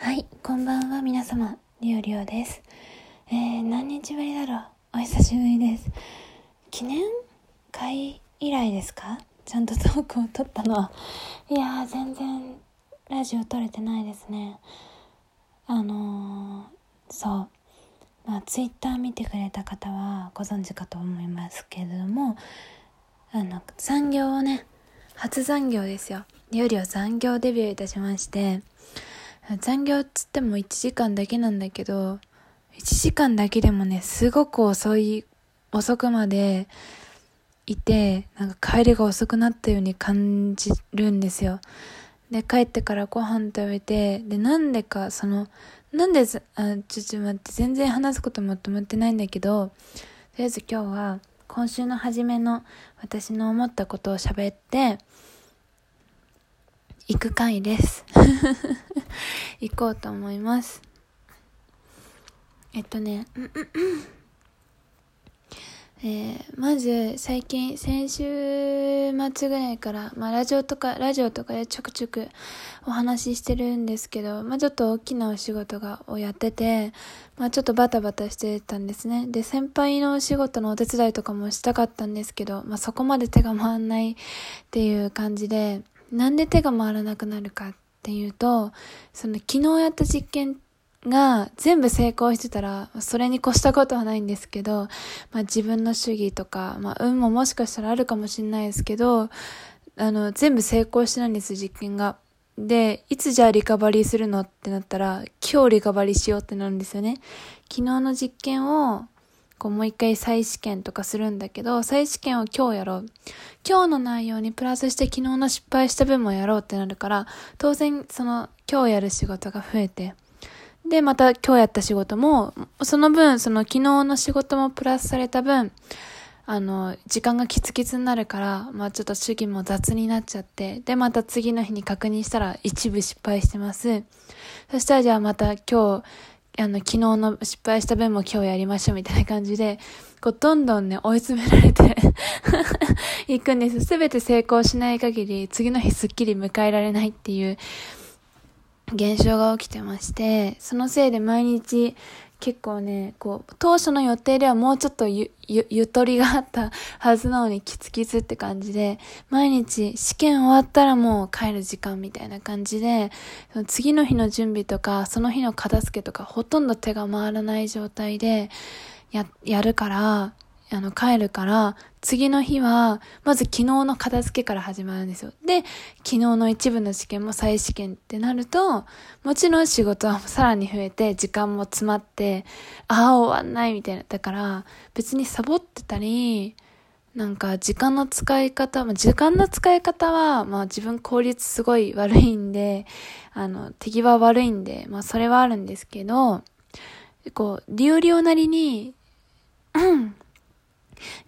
はい、こんばんは皆様、りおりおです。えー、何日ぶりだろう？お久しぶりです。記念会以来ですか？ちゃんとトークを撮ったのは。いや、全然ラジオ撮れてないですね。あのー、そう。まあ、ツイッター見てくれた方はご存知かと思いますけれども、あの、残業をね、初残業ですよ。よりは残業デビューいたしまして、残業っつっても1時間だけなんだけど、1時間だけでもね、すごく遅い、遅くまでいて、なんか帰りが遅くなったように感じるんですよ。で、帰ってからご飯食べて、で、なんでか、その、なんで、あ、ちょっと待って、全然話すこともと思ってないんだけど、とりあえず今日は、今週の初めの私の思ったことを喋って、行く回です。行こうと思います。えっとね、えー、まず最近先週末ぐらいから、まあ、ラジオとかラジオとかでちょくちょくお話ししてるんですけど、まあ、ちょっと大きなお仕事がをやってて、まあ、ちょっとバタバタしてたんですねで先輩のお仕事のお手伝いとかもしたかったんですけど、まあ、そこまで手が回んないっていう感じでなんで手が回らなくなるかっていうと、その昨日やった実験が全部成功してたら、それに越したことはないんですけど、まあ自分の主義とか、まあ運ももしかしたらあるかもしれないですけど、あの、全部成功してないんです、実験が。で、いつじゃあリカバリーするのってなったら、今日リカバリーしようってなるんですよね。昨日の実験をこうもう一回再試験とかするんだけど、再試験を今日やろう。今日の内容にプラスして昨日の失敗した分もやろうってなるから、当然その今日やる仕事が増えて、で、また今日やった仕事も、その分、その昨日の仕事もプラスされた分、あの、時間がキツキツになるから、まあちょっと主義も雑になっちゃって、で、また次の日に確認したら一部失敗してます。そしたらじゃあまた今日、あの、昨日の失敗した分も今日やりましょうみたいな感じで、こう、どんどんね、追い詰められて いくんです。すべて成功しない限り、次の日すっきり迎えられないっていう現象が起きてまして、そのせいで毎日結構ね、こう、当初の予定ではもうちょっとゆ、ゆ、ゆとりがあったはずなのにキツキツって感じで、毎日試験終わったらもう帰る時間みたいな感じで、その次の日の準備とか、その日の片付けとか、ほとんど手が回らない状態で、や、やるから、あの、帰るから、次の日は、まず昨日の片付けから始まるんですよ。で、昨日の一部の試験も再試験ってなると、もちろん仕事はさらに増えて、時間も詰まって、ああ、終わんないみたいな。だから、別にサボってたり、なんか時間の使い方、まあ、時間の使い方は、まあ自分効率すごい悪いんで、あの、敵は悪いんで、まあそれはあるんですけど、こう、リオリオなりに、うん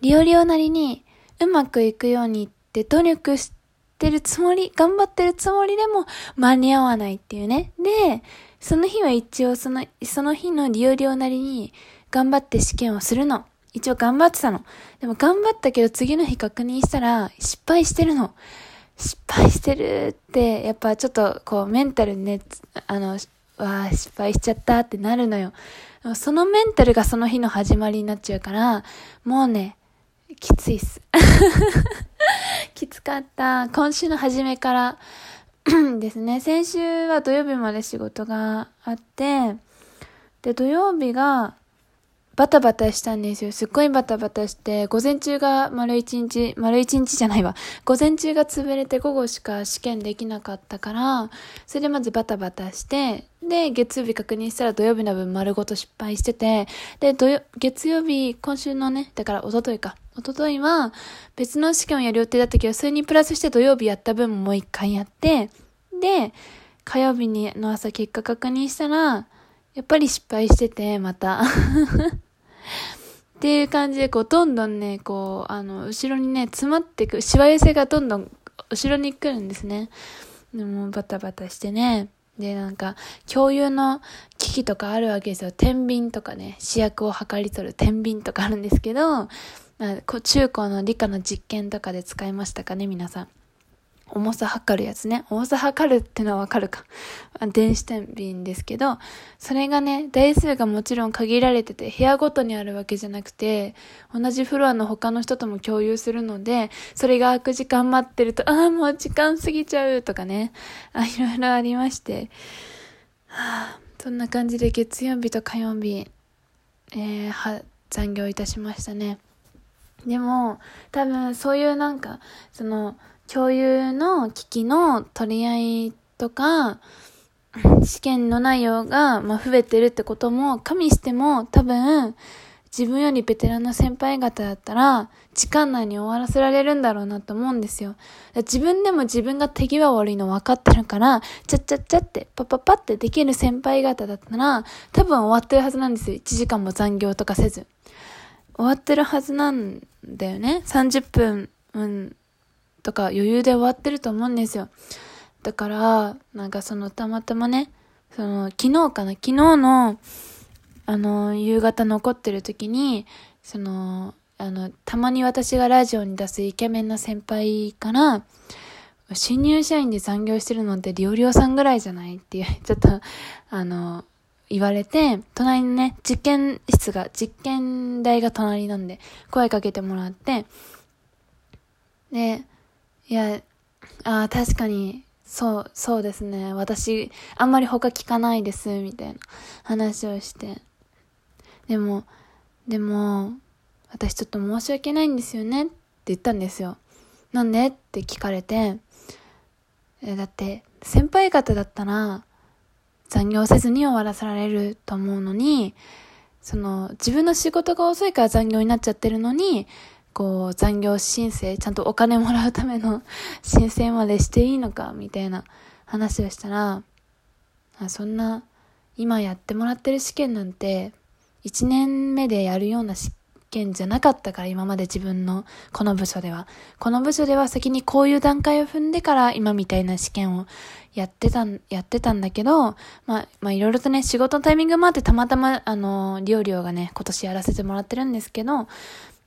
リオリオなりにうまくいくようにって努力してるつもり、頑張ってるつもりでも間に合わないっていうね。で、その日は一応その、その日のリオリオなりに頑張って試験をするの。一応頑張ってたの。でも頑張ったけど次の日確認したら失敗してるの。失敗してるって、やっぱちょっとこうメンタルね、あの、わあ、失敗しちゃったってなるのよ。そのメンタルがその日の始まりになっちゃうから、もうね、きついっす。きつかった。今週の初めから ですね。先週は土曜日まで仕事があって、で、土曜日が、バタバタしたんですよ。すっごいバタバタして、午前中が丸一日、丸一日じゃないわ。午前中が潰れて午後しか試験できなかったから、それでまずバタバタして、で、月曜日確認したら土曜日の分丸ごと失敗してて、で、土曜、月曜日、今週のね、だから一昨日か。一昨日は別の試験をやる予定だったけど、それにプラスして土曜日やった分ももう一回やって、で、火曜日の朝結果確認したら、やっぱり失敗してて、また。っていう感じで、こう、どんどんね、こう、あの、後ろにね、詰まってく、しわ寄せがどんどん後ろに来るんですね。でも、バタバタしてね。で、なんか、共有の機器とかあるわけですよ。天秤とかね、試薬を測り取る天秤とかあるんですけど、中高の理科の実験とかで使いましたかね、皆さん。重さ測るやつね。重さ測るってのはわかるか。電子天秤ですけど、それがね、台数がもちろん限られてて、部屋ごとにあるわけじゃなくて、同じフロアの他の人とも共有するので、それが空く時間待ってると、ああ、もう時間過ぎちゃうとかね、あ、いろいろありまして、はあ、そんな感じで月曜日と火曜日、えー、は、残業いたしましたね。でも、多分そういうなんか、その、共有の機器の取り合いとか、試験の内容が、ま、増えてるってことも加味しても多分自分よりベテランの先輩方だったら時間内に終わらせられるんだろうなと思うんですよ。自分でも自分が手際悪いの分かってるから、ちゃっちゃっちゃってパパパってできる先輩方だったら多分終わってるはずなんですよ。1時間も残業とかせず。終わってるはずなんだよね。30分、うん、とか余裕で終わってると思うんですよ。だから、なんかそのたまたまね、その昨日かな、昨日の、あの、夕方残ってる時に、その、あの、たまに私がラジオに出すイケメンな先輩から、新入社員で残業してるのってリオリオさんぐらいじゃないっていう、ちょっと、あの、言われて、隣にね、実験室が、実験台が隣なんで、声かけてもらって、で、いや、あ、確かに、そう、そうですね。私、あんまり他聞かないです、みたいな話をして。でも、でも、私ちょっと申し訳ないんですよねって言ったんですよ。なんで？って聞かれて、え、だって、先輩方だったら、残業せずに終わらせられると思うのに、その、自分の仕事が遅いから残業になっちゃってるのに、こう、残業申請、ちゃんとお金もらうための申請までしていいのか、みたいな話をしたら、あそんな、今やってもらってる試験なんて、1年目でやるような試験じゃなかったから、今まで自分の、この部署では。この部署では先にこういう段階を踏んでから、今みたいな試験をやってたん、やってたんだけど、まあ、まあいろいろとね、仕事のタイミングもあってたまたま、あの、料理をがね、今年やらせてもらってるんですけど、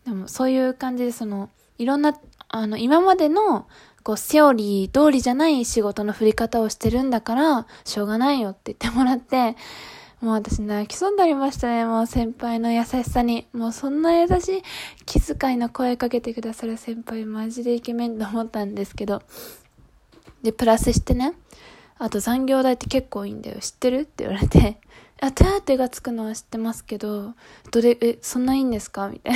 でもそういう感じでその、いろんな、あの、今までの、こう、セオリー通りじゃない仕事の振り方をしてるんだから、しょうがないよって言ってもらって、もう私泣きそうになりましたね。もう先輩の優しさに。もうそんな優しい気遣いの声かけてくださる先輩マジでイケメンと思ったんですけど。で、プラスしてね。あと残業代って結構いいんだよ。知ってる？って言われて。あ、手当がつくのは知ってますけど、どれ、え、そんないいんですか？みたい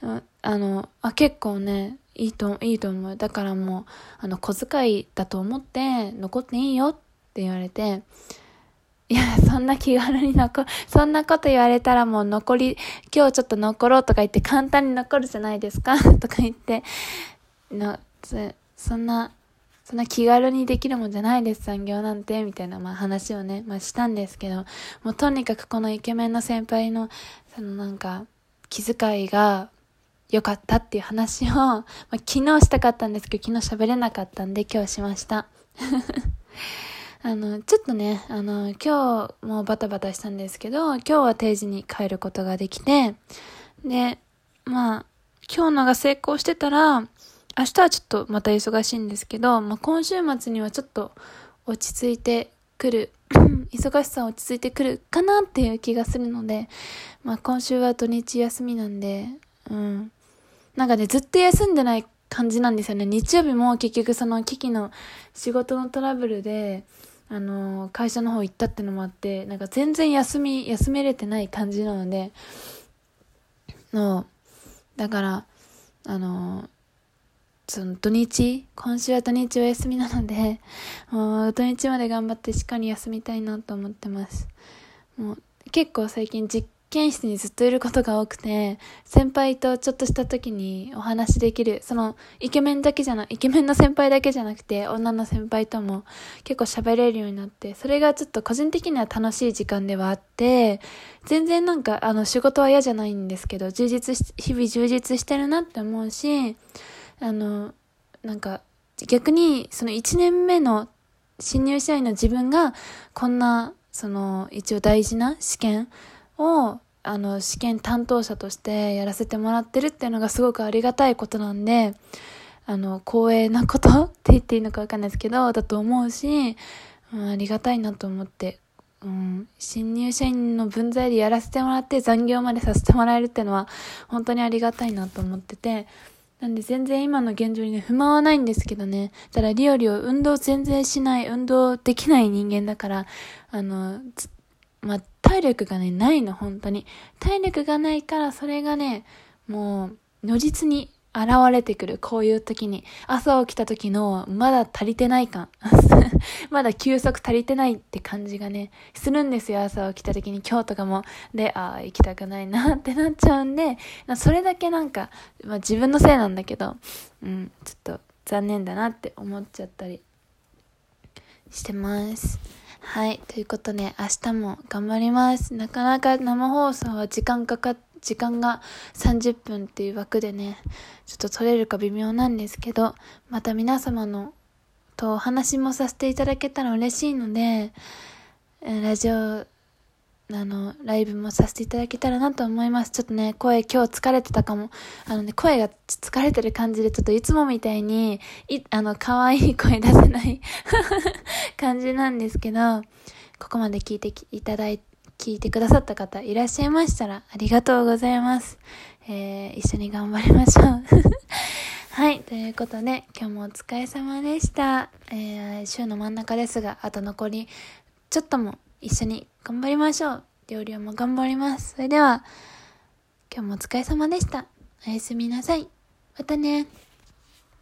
な。あの、あ、結構ね、いいと、いいと思う。だからもう、あの、小遣いだと思って、残っていいよって言われて、いや、そんな気軽に残、そんなこと言われたらもう残り、今日ちょっと残ろうとか言って簡単に残るじゃないですか？とか言って、の、そんな、そんな気軽にできるもんじゃないです、産業なんて、みたいな、まあ話をね、まあしたんですけど、もうとにかくこのイケメンの先輩の、そのなんか、気遣いが良かったっていう話を、まあ、昨日したかったんですけど、昨日喋れなかったんで今日しました。あの、ちょっとね、あの、今日もバタバタしたんですけど、今日は定時に帰ることができて、で、まあ、今日のが成功してたら、明日はちょっとまた忙しいんですけど、まあ、今週末にはちょっと落ち着いてくる、忙しさ落ち着いてくるかなっていう気がするので、まあ、今週は土日休みなんで、うん。なんかね、ずっと休んでない感じなんですよね。日曜日も結局その機器の仕事のトラブルで、あの会社の方行ったってのもあって、なんか全然休み、休めれてない感じなので、の、だから、あのその土日、今週は土日お休みなので、もう土日まで頑張ってしっかり休みたいなと思ってます。もう結構最近実験室にずっといることが多くて、先輩とちょっとした時にお話できる、そのイケメンだけじゃな、イケメンの先輩だけじゃなくて、女の先輩とも結構喋れるようになって、それがちょっと個人的には楽しい時間ではあって、全然なんかあの仕事は嫌じゃないんですけど、充実し、日々充実してるなって思うし、あの、なんか、逆に、その1年目の新入社員の自分が、こんな、その、一応大事な試験を、あの、試験担当者としてやらせてもらってるっていうのがすごくありがたいことなんで、あの、光栄なことって言っていいのかわかんないですけど、だと思うし、うん、ありがたいなと思って、うん、新入社員の分際でやらせてもらって残業までさせてもらえるっていうのは、本当にありがたいなと思ってて、なんで全然今の現状にね、不満はないんですけどね。ただリオリオ運動全然しない、運動できない人間だから、あの、まあ、体力がね、ないの、本当に。体力がないから、それがね、もう、如実に現れてくる、こういう時に。朝起きた時の、まだ足りてない感。まだ休息足りてないって感じがね、するんですよ、朝起きた時に。今日とかも。で、ああ、行きたくないなってなっちゃうんで、それだけなんか、まあ自分のせいなんだけど、うん、ちょっと残念だなって思っちゃったりしてます。はい。ということで、明日も頑張ります。なかなか生放送は時間かかって、時間が30分っていう枠でね、ちょっと取れるか微妙なんですけど、また皆様のとお話もさせていただけたら嬉しいので、ラジオ、あの、ライブもさせていただけたらなと思います。ちょっとね、声今日疲れてたかも。あのね、声が疲れてる感じで、ちょっといつもみたいに、い、あの、可愛い声出せない 感じなんですけど、ここまで聞いていただいて、聞いてくださった方いらっしゃいましたらありがとうございます。えー、一緒に頑張りましょう。はい。ということで、今日もお疲れ様でした。えー、週の真ん中ですが、あと残り、ちょっとも一緒に頑張りましょう。料理も頑張ります。それでは、今日もお疲れ様でした。おやすみなさい。またね。